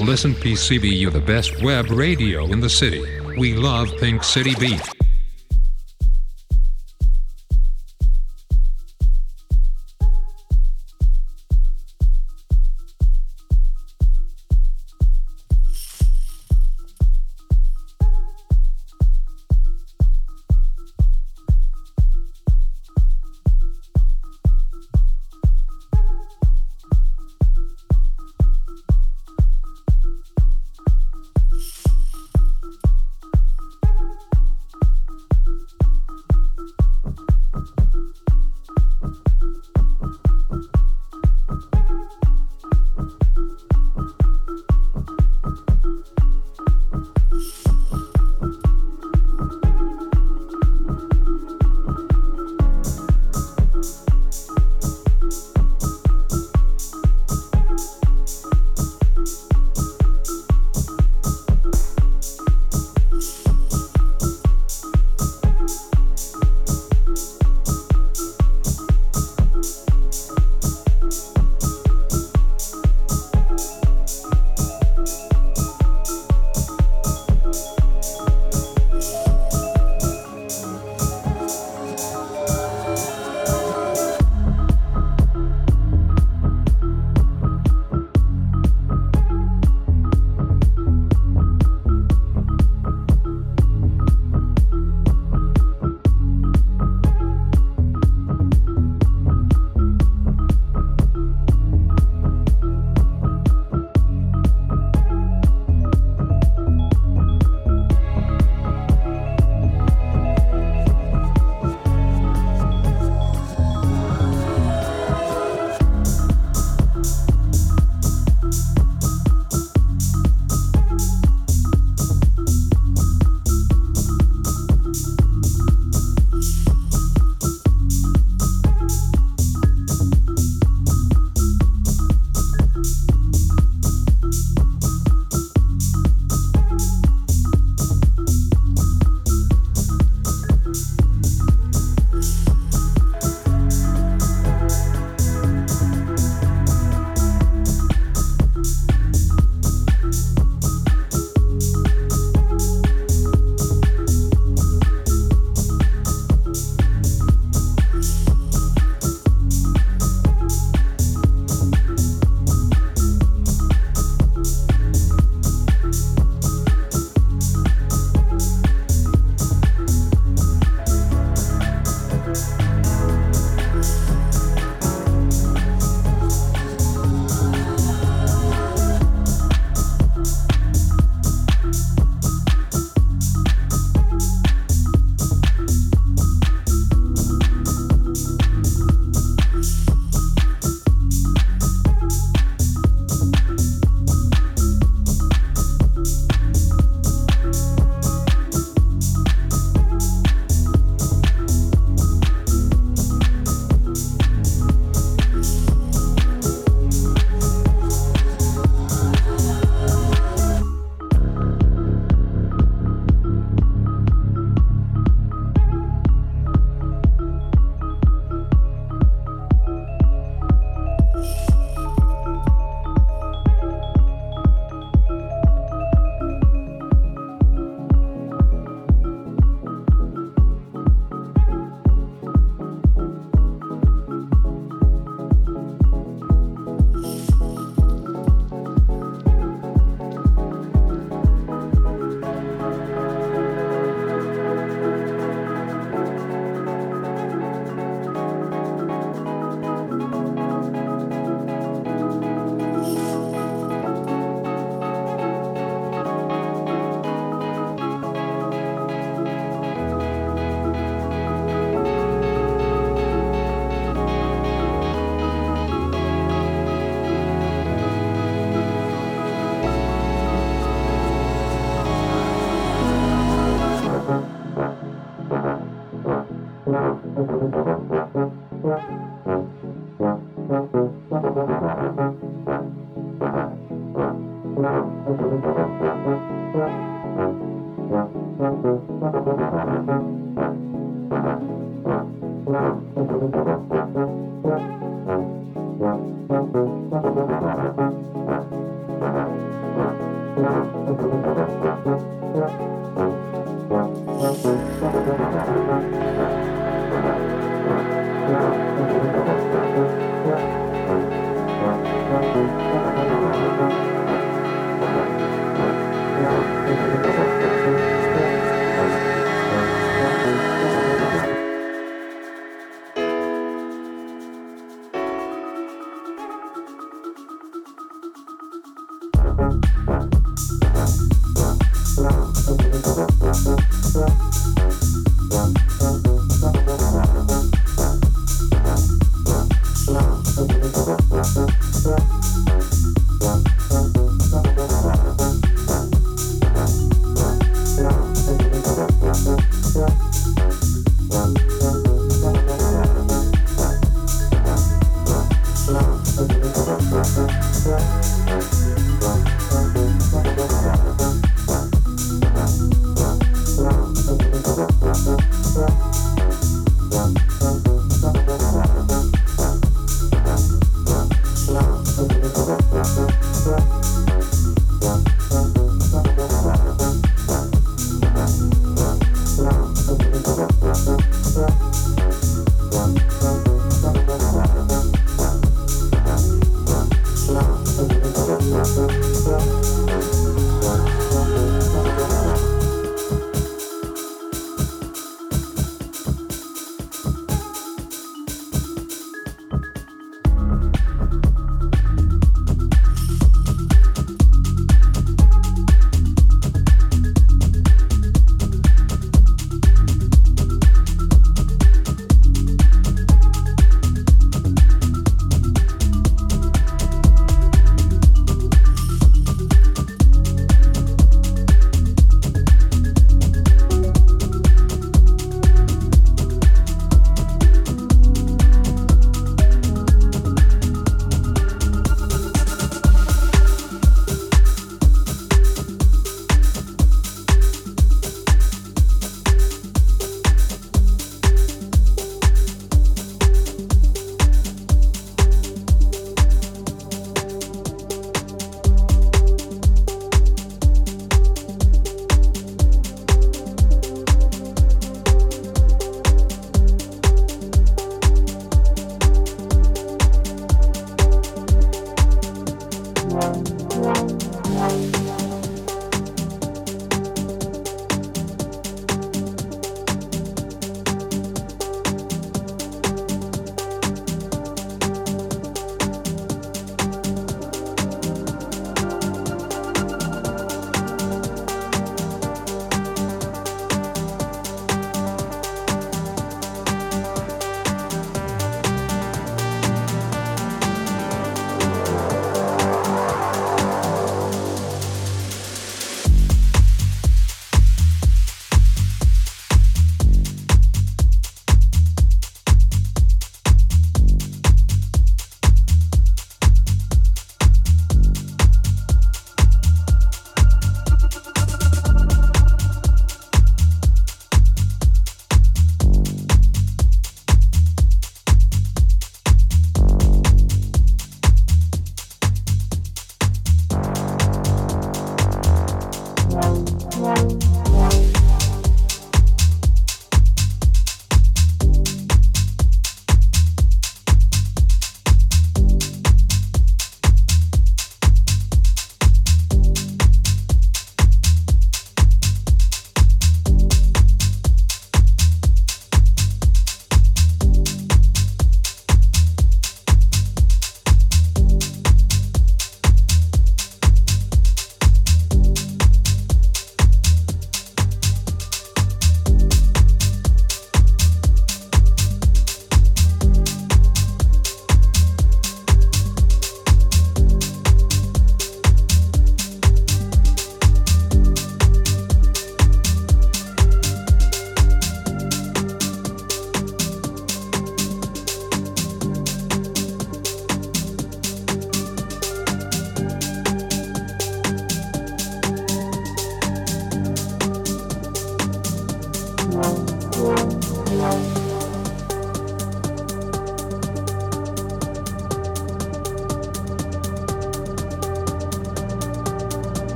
Listen PCBU the best web radio in the city. We love Pink City Beat.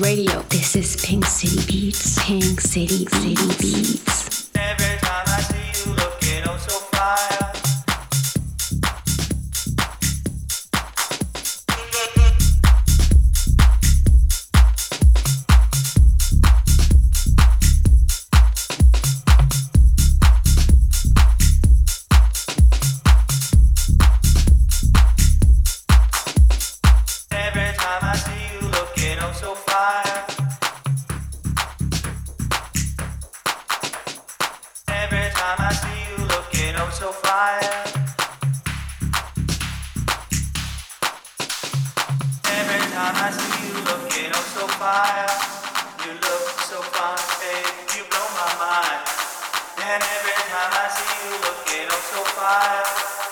Radio. time I see you looking oh so fire. You look so fine, babe, you blow my mind. And every time I see you looking oh so fire.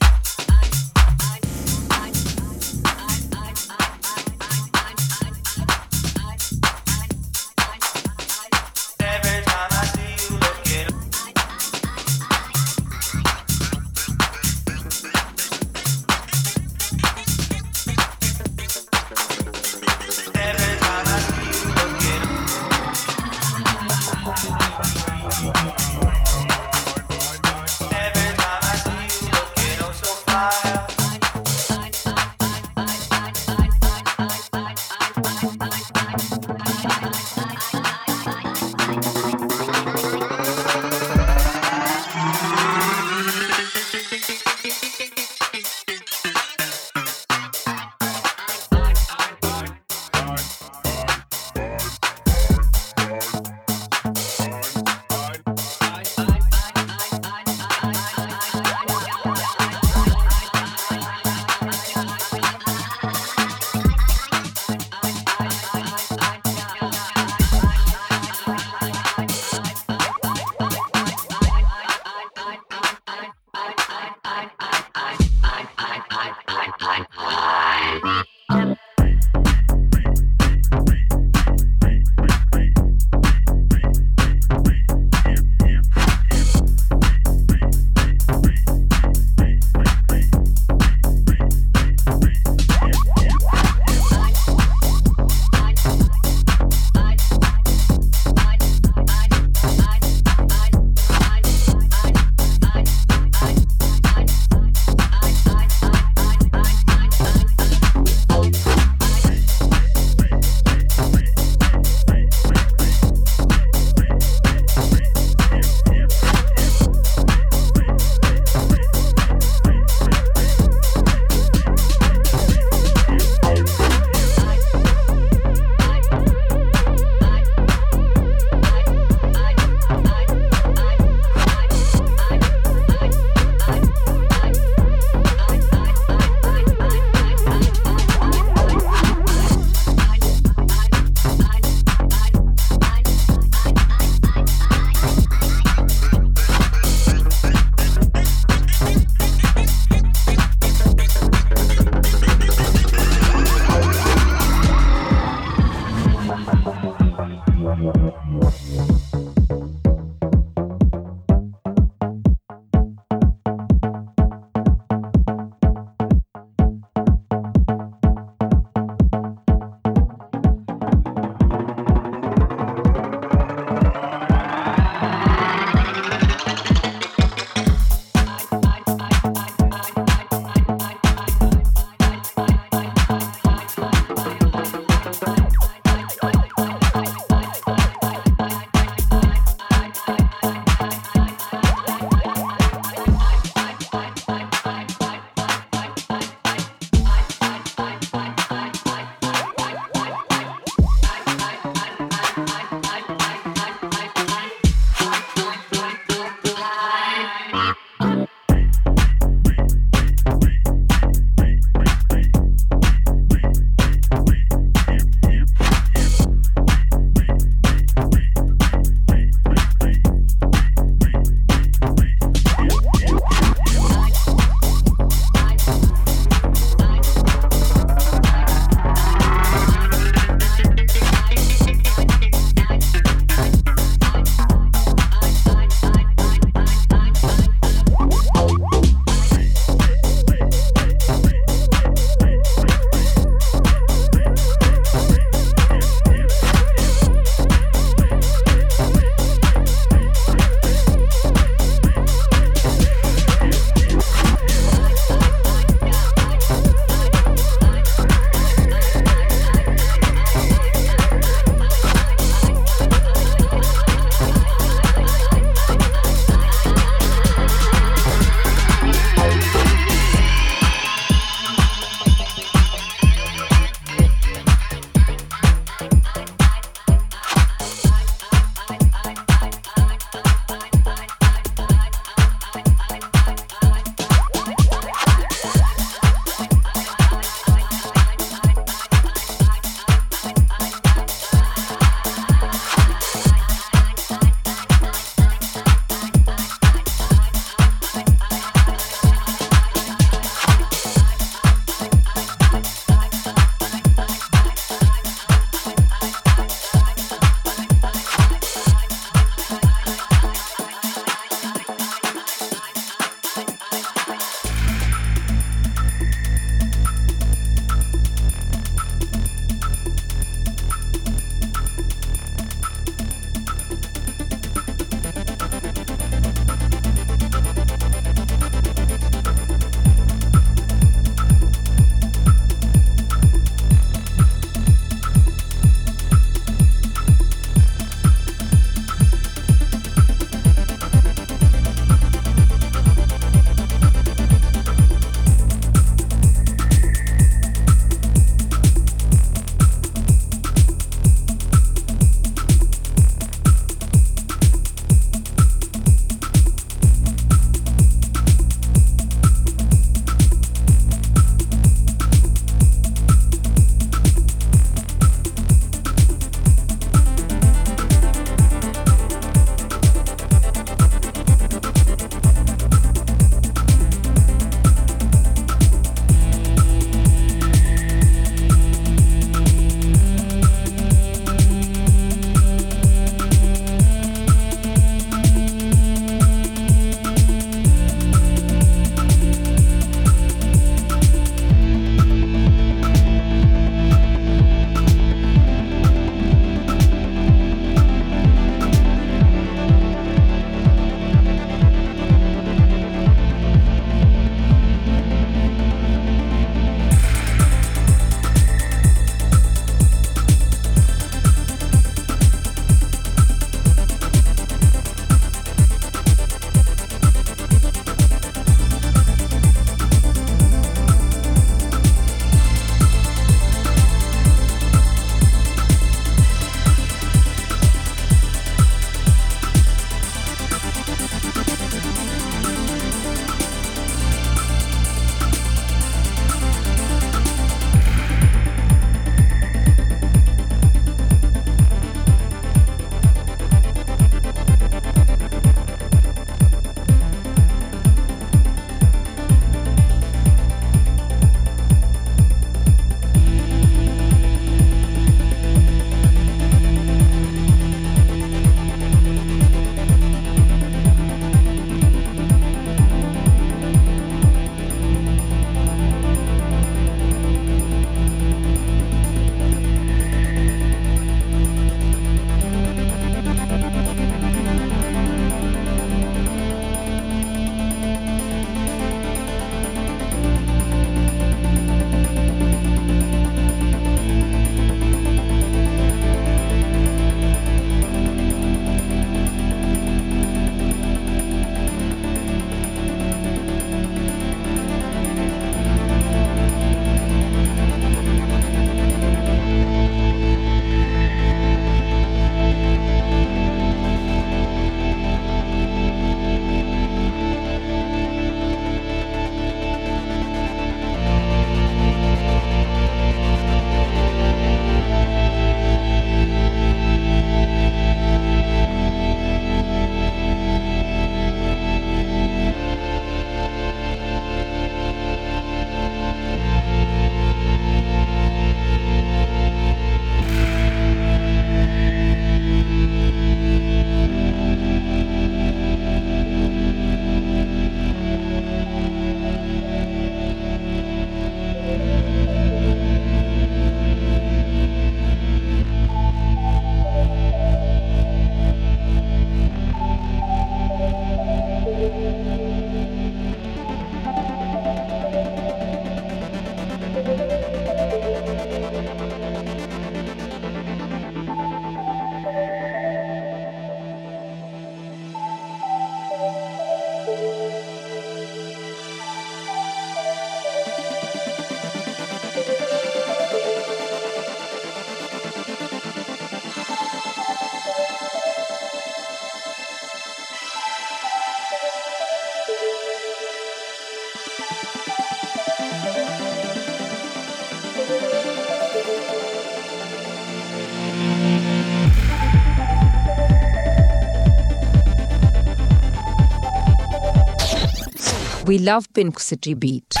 We love Pink City Beat.